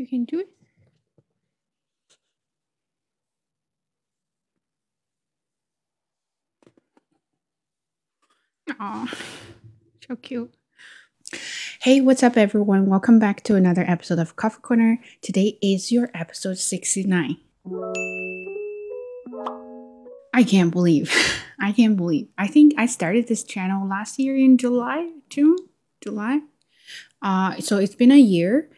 You can do it. Aw, so cute. Hey, what's up, everyone? Welcome back to another episode of Coffee Corner. Today is your episode 69. I can't believe, I can't believe. I think I started this channel last year in July, June, July. Uh, so it's been a year,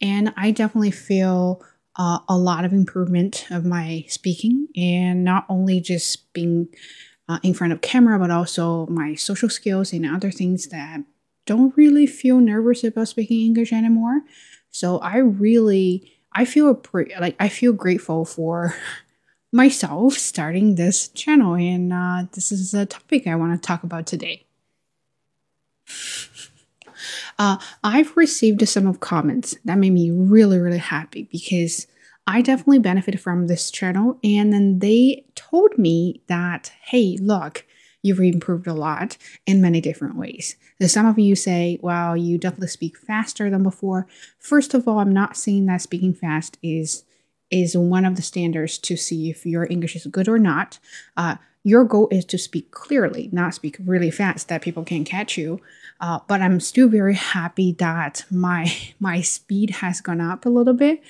and I definitely feel uh, a lot of improvement of my speaking, and not only just being uh, in front of camera, but also my social skills and other things that don't really feel nervous about speaking English anymore. So I really, I feel pre- like I feel grateful for myself starting this channel, and uh, this is a topic I want to talk about today. Uh, I've received some of comments that made me really, really happy because I definitely benefited from this channel. And then they told me that, hey, look, you've improved a lot in many different ways. So some of you say, well, you definitely speak faster than before. First of all, I'm not saying that speaking fast is is one of the standards to see if your English is good or not. Uh, your goal is to speak clearly, not speak really fast that people can catch you. Uh, but I'm still very happy that my my speed has gone up a little bit,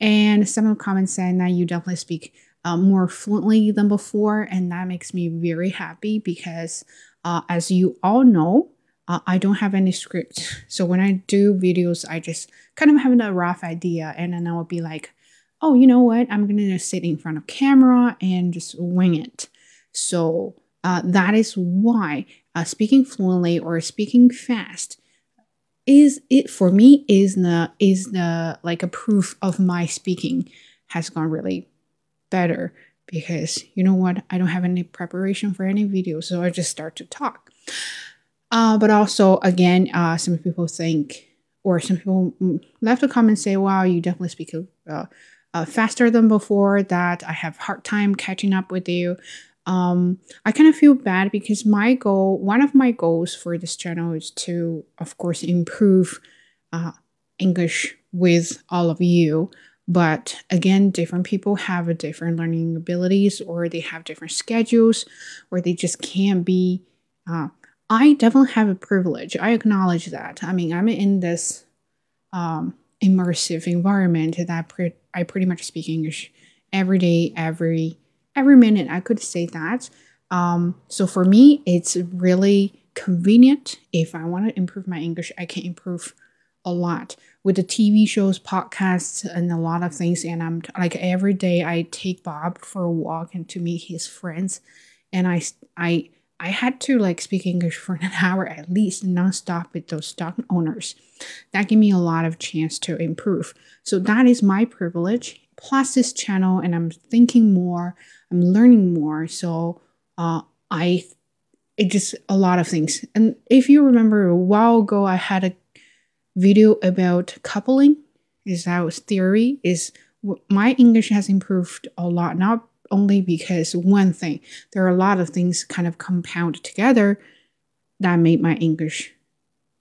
and some of the comments saying that you definitely speak uh, more fluently than before, and that makes me very happy because, uh, as you all know, uh, I don't have any script. So when I do videos, I just kind of have a rough idea, and then I will be like, oh, you know what? I'm gonna just sit in front of camera and just wing it. So uh, that is why uh, speaking fluently or speaking fast is it for me is the is the like a proof of my speaking has gone really better because you know what I don't have any preparation for any video so I just start to talk. Uh, but also again, uh, some people think or some people left a comment say, "Wow, you definitely speak uh, uh, faster than before." That I have hard time catching up with you um, I kind of feel bad because my goal, one of my goals for this channel is to, of course, improve uh, English with all of you. But again, different people have different learning abilities, or they have different schedules, or they just can't be. Uh, I definitely have a privilege. I acknowledge that. I mean, I'm in this um, immersive environment that pre- I pretty much speak English every day, every every minute I could say that. Um, so for me, it's really convenient. If I want to improve my English, I can improve a lot with the TV shows, podcasts, and a lot of things. And I'm like every day I take Bob for a walk and to meet his friends, and I I I had to like speak English for an hour at least nonstop with those stock owners. That gave me a lot of chance to improve. So that is my privilege. Plus this channel, and I'm thinking more I'm learning more. So uh, I, it just a lot of things. And if you remember a while ago, I had a video about coupling. Is that theory? Is my English has improved a lot, not only because one thing. There are a lot of things kind of compound together that made my English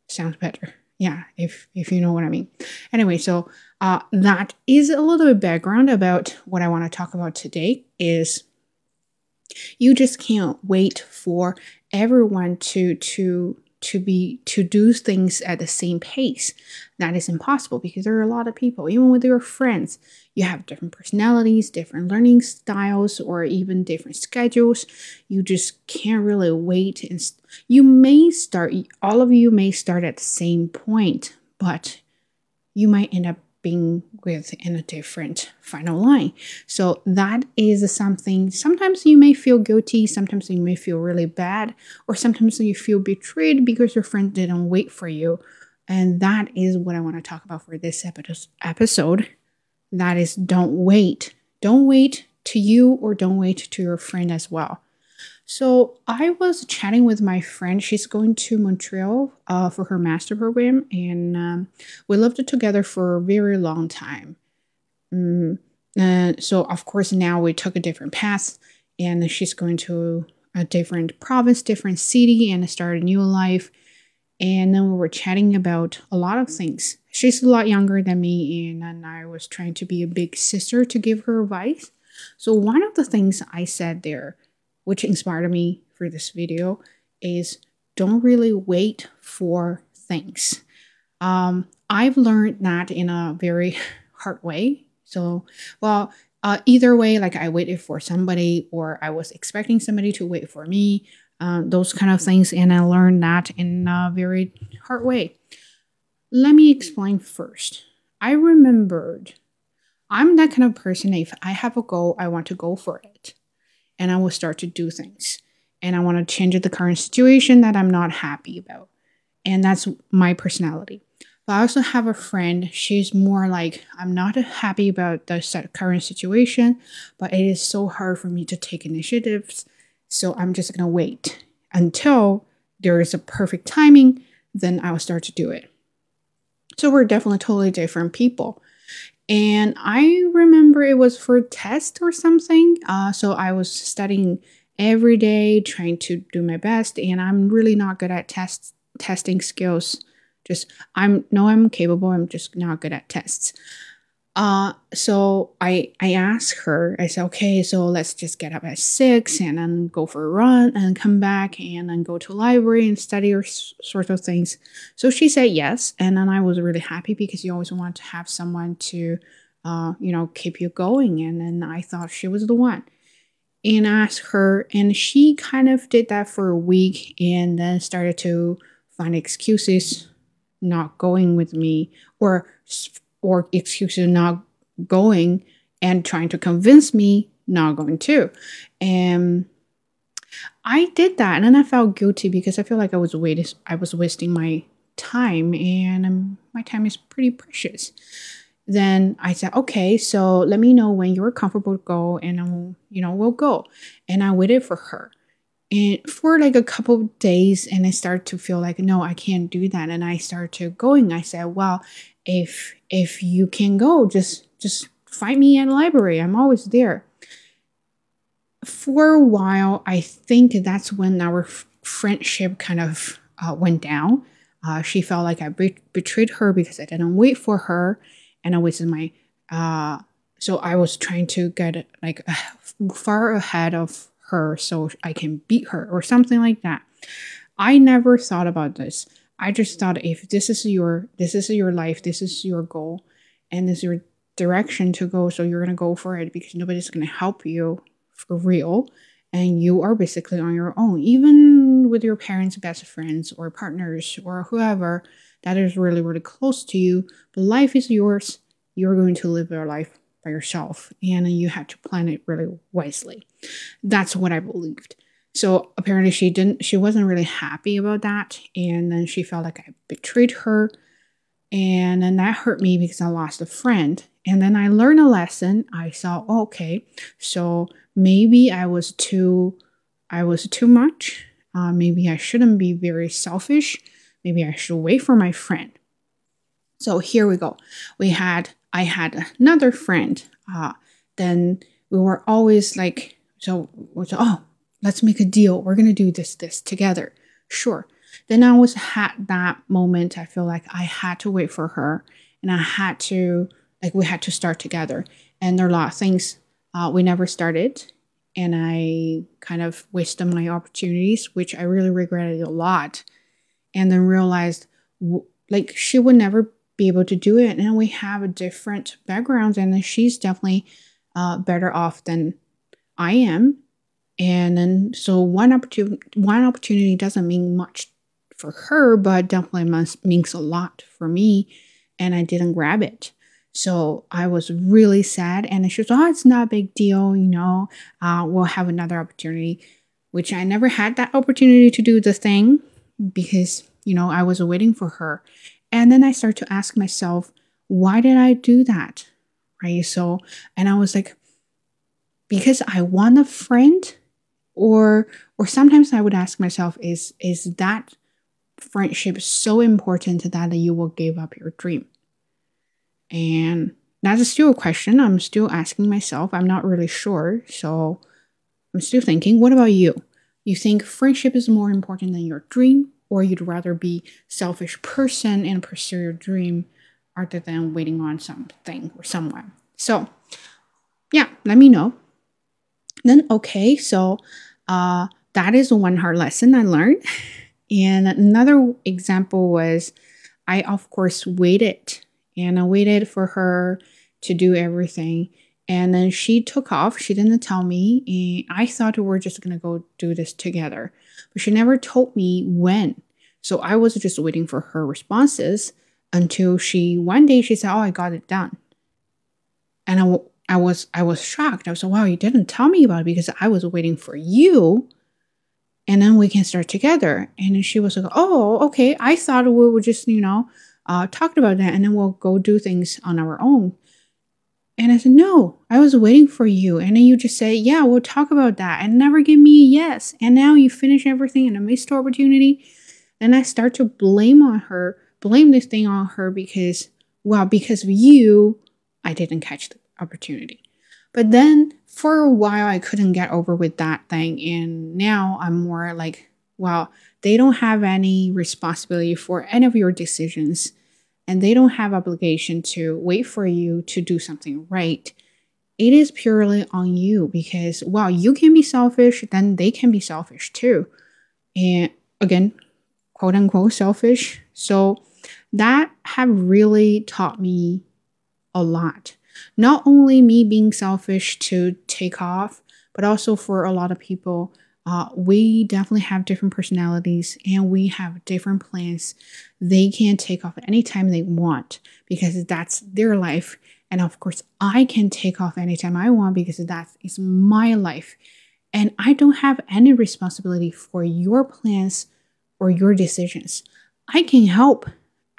sound better. Yeah, if if you know what I mean. Anyway, so uh, that is a little bit background about what I want to talk about today is you just can't wait for everyone to to to be to do things at the same pace. That is impossible because there are a lot of people even with your friends you have different personalities different learning styles or even different schedules. You just can't really wait and st- you may start all of you may start at the same point but you might end up being with in a different final line. So that is something sometimes you may feel guilty, sometimes you may feel really bad, or sometimes you feel betrayed because your friend didn't wait for you. And that is what I want to talk about for this episode. That is don't wait. Don't wait to you or don't wait to your friend as well. So I was chatting with my friend. She's going to Montreal uh, for her master program, and um, we lived together for a very long time. Mm, uh, so of course now we took a different path, and she's going to a different province, different city, and start a new life. And then we were chatting about a lot of things. she's a lot younger than me, and, and I was trying to be a big sister to give her advice. So, one of the things I said there, which inspired me for this video, is don't really wait for things. Um, I've learned that in a very hard way. So, well, uh, either way, like I waited for somebody or I was expecting somebody to wait for me, uh, those kind of things. And I learned that in a very hard way. Let me explain first. I remembered I'm that kind of person. If I have a goal, I want to go for it. And I will start to do things. And I want to change the current situation that I'm not happy about. And that's my personality. But I also have a friend, she's more like, I'm not happy about the current situation, but it is so hard for me to take initiatives. So I'm just going to wait until there is a perfect timing, then I will start to do it. So we're definitely totally different people. And I remember it was for a test or something. Uh, so I was studying every day, trying to do my best, and I'm really not good at test testing skills. Just I'm no, I'm capable. I'm just not good at tests. Uh, so I I asked her. I said, okay, so let's just get up at six and then go for a run and come back and then go to library and study or sort of things. So she said yes, and then I was really happy because you always want to have someone to, uh, you know, keep you going. And then I thought she was the one. And I asked her, and she kind of did that for a week and then started to find excuses not going with me or or excuse excuses not going and trying to convince me not going to. And I did that and then I felt guilty because I feel like I was waiting I was wasting my time and um, my time is pretty precious. Then I said, okay, so let me know when you're comfortable to go and I'll, you know, we'll go. And I waited for her. And for like a couple days and I started to feel like, no, I can't do that. And I started to going. I said, well, if if you can go, just just find me at the library. I'm always there. For a while, I think that's when our f- friendship kind of uh, went down. Uh, she felt like I be- betrayed her because I didn't wait for her, and I was in my. Uh, so I was trying to get like far ahead of her so I can beat her or something like that. I never thought about this. I just thought if this is your this is your life, this is your goal, and this is your direction to go, so you're gonna go for it because nobody's gonna help you for real, and you are basically on your own, even with your parents' best friends or partners or whoever that is really really close to you. But life is yours. You're going to live your life by yourself, and you have to plan it really wisely. That's what I believed. So apparently she didn't she wasn't really happy about that and then she felt like I betrayed her and then that hurt me because I lost a friend. And then I learned a lesson. I saw, oh, okay, so maybe I was too I was too much. Uh, maybe I shouldn't be very selfish. Maybe I should wait for my friend. So here we go. We had I had another friend. Uh, then we were always like so, so oh let's make a deal. We're going to do this, this together. Sure. Then I was at that moment, I feel like I had to wait for her and I had to, like, we had to start together. And there are a lot of things uh, we never started. And I kind of wasted my opportunities, which I really regretted a lot. And then realized, like, she would never be able to do it. And we have a different backgrounds, and she's definitely uh, better off than I am and then so one opportunity one opportunity doesn't mean much for her but definitely must, means a lot for me and i didn't grab it. So i was really sad and she was oh it's not a big deal you know uh, we'll have another opportunity which i never had that opportunity to do the thing because you know i was waiting for her. And then i started to ask myself why did i do that? Right? So and i was like because i want a friend or or sometimes i would ask myself is is that friendship so important that you will give up your dream? And that's still a question. I'm still asking myself. I'm not really sure. So i'm still thinking what about you? You think friendship is more important than your dream or you'd rather be selfish person and pursue your dream rather than waiting on something or someone. So, yeah, let me know. Then, okay, so uh, that is one hard lesson I learned. And another example was I, of course, waited and I waited for her to do everything. And then she took off. She didn't tell me. And I thought we were just going to go do this together. But she never told me when. So I was just waiting for her responses until she, one day, she said, Oh, I got it done. And I, I was I was shocked. I was like, wow, you didn't tell me about it because I was waiting for you. And then we can start together. And she was like, oh, okay. I thought we would just, you know, uh, talk about that and then we'll go do things on our own. And I said, no, I was waiting for you. And then you just say, yeah, we'll talk about that and never give me a yes. And now you finish everything and I missed the opportunity. Then I start to blame on her, blame this thing on her because, well, because of you, I didn't catch the opportunity. But then for a while, I couldn't get over with that thing. And now I'm more like, well, they don't have any responsibility for any of your decisions. And they don't have obligation to wait for you to do something right. It is purely on you because while you can be selfish then they can be selfish too. And again quote unquote selfish. So that have really taught me a lot not only me being selfish to take off, but also for a lot of people, uh, we definitely have different personalities and we have different plans. They can take off anytime they want because that's their life. And of course, I can take off anytime I want because that is my life. And I don't have any responsibility for your plans or your decisions. I can help.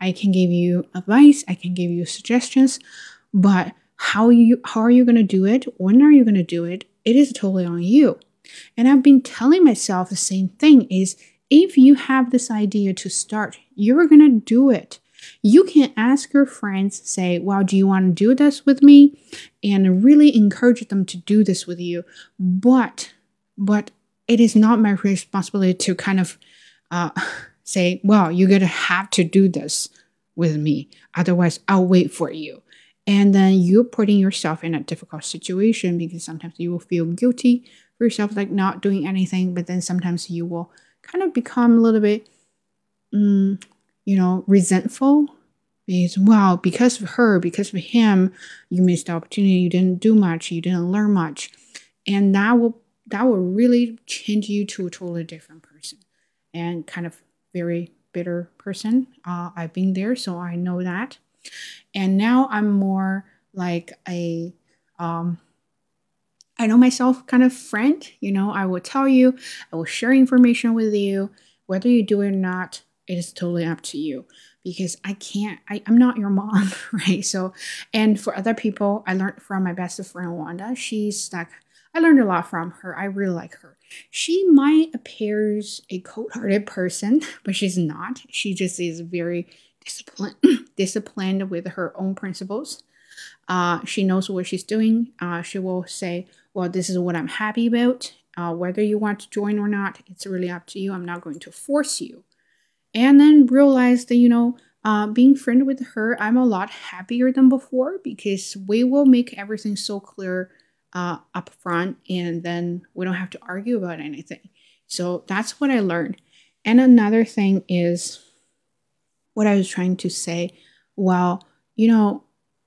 I can give you advice. I can give you suggestions. But how you how are you going to do it? When are you going to do it? It is totally on you. And i've been telling myself the same thing is if you have this idea to start you're going to do it. You can ask your friends say well do you want to do this with me? and really encourage them to do this with you. But but it is not my responsibility to kind of uh, say well you're going to have to do this with me. Otherwise i'll wait for you and then you're putting yourself in a difficult situation because sometimes you will feel guilty for yourself, like not doing anything, but then sometimes you will kind of become a little bit, um, you know, resentful because, wow, because of her, because of him, you missed the opportunity, you didn't do much, you didn't learn much. And that will that will really change you to a totally different person and kind of very bitter person. Uh, I've been there, so I know that. And now I'm more like a um I know myself kind of friend, you know, I will tell you, I will share information with you, whether you do it or not, it is totally up to you because I can't, I, I'm not your mom, right? So, and for other people, I learned from my best friend Wanda. She's like, I learned a lot from her. I really like her. She might appears a cold-hearted person, but she's not. She just is very disciplined, disciplined with her own principles. Uh, she knows what she's doing. Uh, she will say, Well, this is what I'm happy about. Uh, whether you want to join or not, it's really up to you. I'm not going to force you. And then realize that, you know, uh, being friend with her, I'm a lot happier than before because we will make everything so clear uh, up front and then we don't have to argue about anything. So that's what I learned. And another thing is what I was trying to say. Well, you know,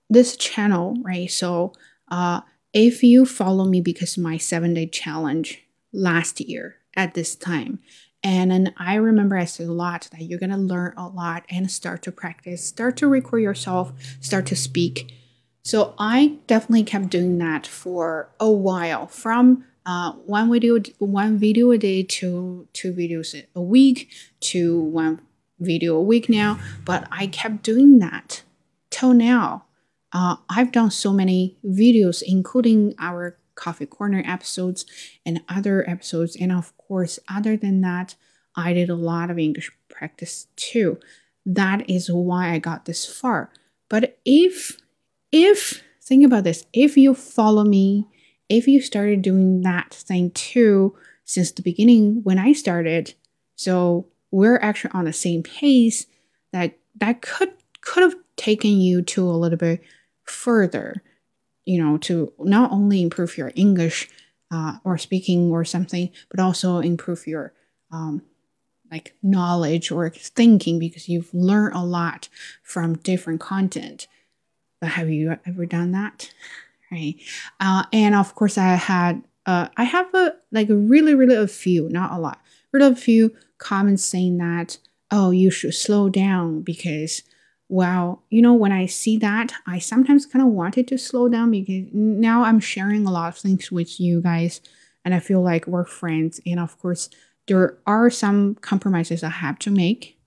this channel, right? So, uh, if you follow me because my seven day challenge last year at this time, and then I remember I said a lot that you're gonna learn a lot and start to practice, start to record yourself, start to speak. So I definitely kept doing that for a while, from uh, one video one video a day to two videos a week to one video a week now, but I kept doing that till now. Uh, I've done so many videos, including our Coffee Corner episodes and other episodes. And of course, other than that, I did a lot of English practice too. That is why I got this far. But if, if, think about this, if you follow me, if you started doing that thing too since the beginning when I started, so we're actually on the same pace that that could could have taken you to a little bit further, you know, to not only improve your English uh, or speaking or something, but also improve your um, like knowledge or thinking because you've learned a lot from different content. But have you ever done that? Right. Uh, and of course, I had uh, I have a like really really a few, not a lot, really a few comments saying that oh you should slow down because well you know when I see that I sometimes kind of wanted to slow down because now I'm sharing a lot of things with you guys and I feel like we're friends and of course there are some compromises I have to make.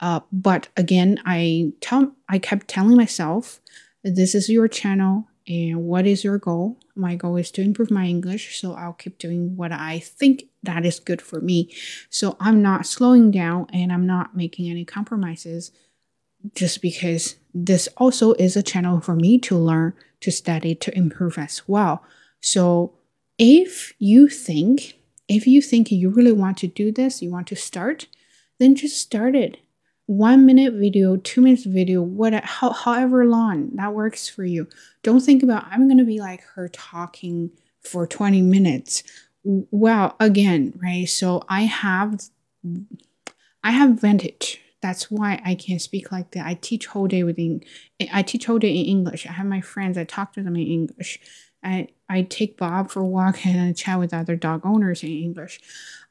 Uh, but again, I tell I kept telling myself, this is your channel and what is your goal? My goal is to improve my English, so I'll keep doing what I think that is good for me. So I'm not slowing down and I'm not making any compromises just because this also is a channel for me to learn, to study, to improve as well. So if you think if you think you really want to do this, you want to start, then just start it. One minute video, two minutes video, whatever, however long that works for you. Don't think about, I'm going to be like her talking for 20 minutes. Well, again, right? So I have, I have vantage. That's why I can speak like that. I teach whole day within, I teach whole day in English. I have my friends, I talk to them in English. I, I take Bob for a walk and I chat with other dog owners in English.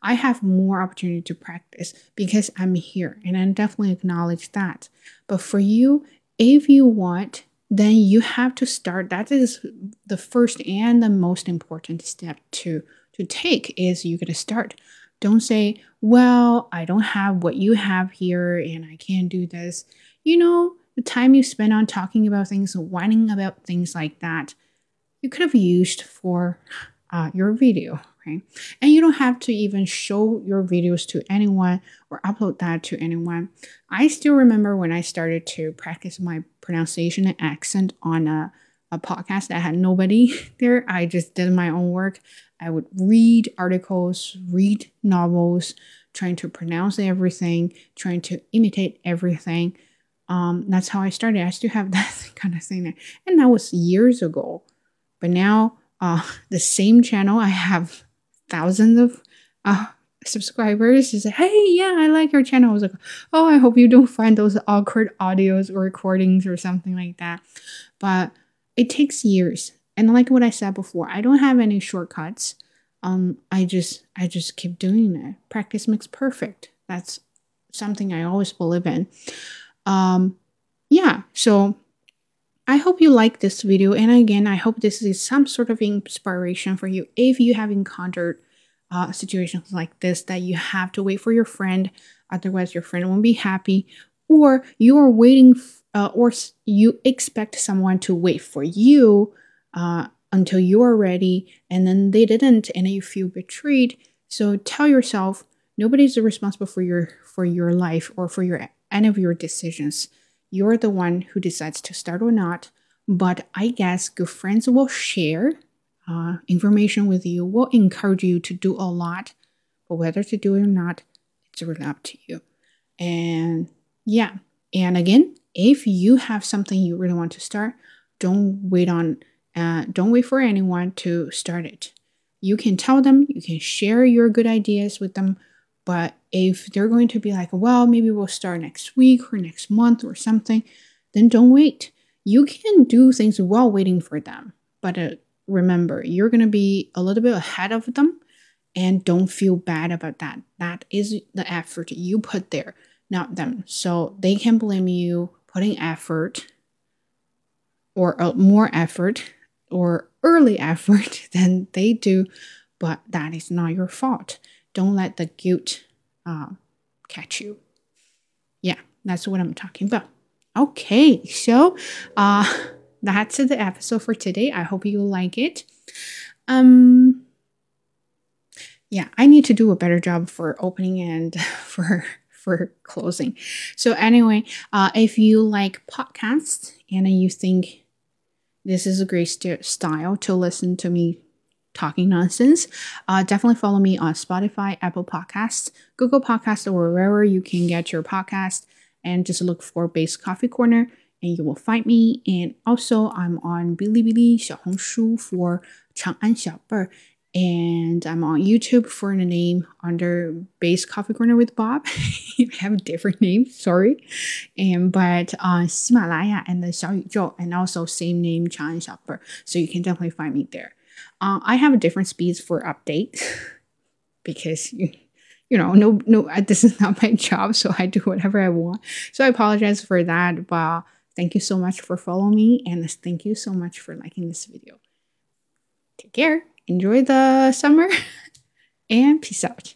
I have more opportunity to practice because I'm here and I definitely acknowledge that. But for you, if you want, then you have to start. That is the first and the most important step to, to take is you got to start. Don't say, well, I don't have what you have here and I can't do this. You know, the time you spend on talking about things, whining about things like that, you could have used for uh, your video, right? And you don't have to even show your videos to anyone or upload that to anyone. I still remember when I started to practice my pronunciation and accent on a, a podcast that had nobody there. I just did my own work. I would read articles, read novels, trying to pronounce everything, trying to imitate everything. Um, that's how I started. I still have that kind of thing there. And that was years ago. But now, uh, the same channel, I have thousands of uh, subscribers. She said, "Hey, yeah, I like your channel." I was like, "Oh, I hope you don't find those awkward audios or recordings or something like that." But it takes years, and like what I said before, I don't have any shortcuts. Um, I just I just keep doing it. Practice makes perfect. That's something I always believe in. Um, yeah, so I hope you like this video and again I hope this is some sort of inspiration for you. If you have encountered uh, situations like this that you have to wait for your friend otherwise your friend won't be happy or you are waiting uh, or you expect someone to wait for you uh, until you are ready and then they didn't and you feel betrayed. So tell yourself nobody's responsible for your for your life or for your any of your decisions you're the one who decides to start or not. But I guess good friends will share uh, information with you, will encourage you to do a lot. But whether to do it or not, it's really up to you. And yeah, and again, if you have something you really want to start, don't wait on, uh, don't wait for anyone to start it. You can tell them, you can share your good ideas with them, but if they're going to be like, well, maybe we'll start next week or next month or something, then don't wait. You can do things while waiting for them. But uh, remember, you're going to be a little bit ahead of them and don't feel bad about that. That is the effort you put there, not them. So they can blame you putting effort or uh, more effort or early effort than they do, but that is not your fault don't let the guilt uh, catch you. Yeah, that's what I'm talking about. Okay, so uh, that's the episode for today. I hope you like it. Um, yeah, I need to do a better job for opening and for for closing. So anyway, uh, if you like podcasts and you think this is a great st- style to listen to me talking nonsense. Uh, definitely follow me on Spotify, Apple Podcasts, Google Podcasts, or wherever you can get your podcast. And just look for Base Coffee Corner and you will find me. And also, I'm on Bilibili, Xiaohongshu for Chang'an Xiaobei. And I'm on YouTube for the name under Base Coffee Corner with Bob. I have a different name, sorry. And but on uh, Himalaya and the Xiao Yu and also same name Chang'an Xiaobei. So you can definitely find me there. Uh, I have a different speeds for updates because you, you know, no, no, this is not my job, so I do whatever I want. So I apologize for that, but thank you so much for following me, and thank you so much for liking this video. Take care enjoy the summer and peace out.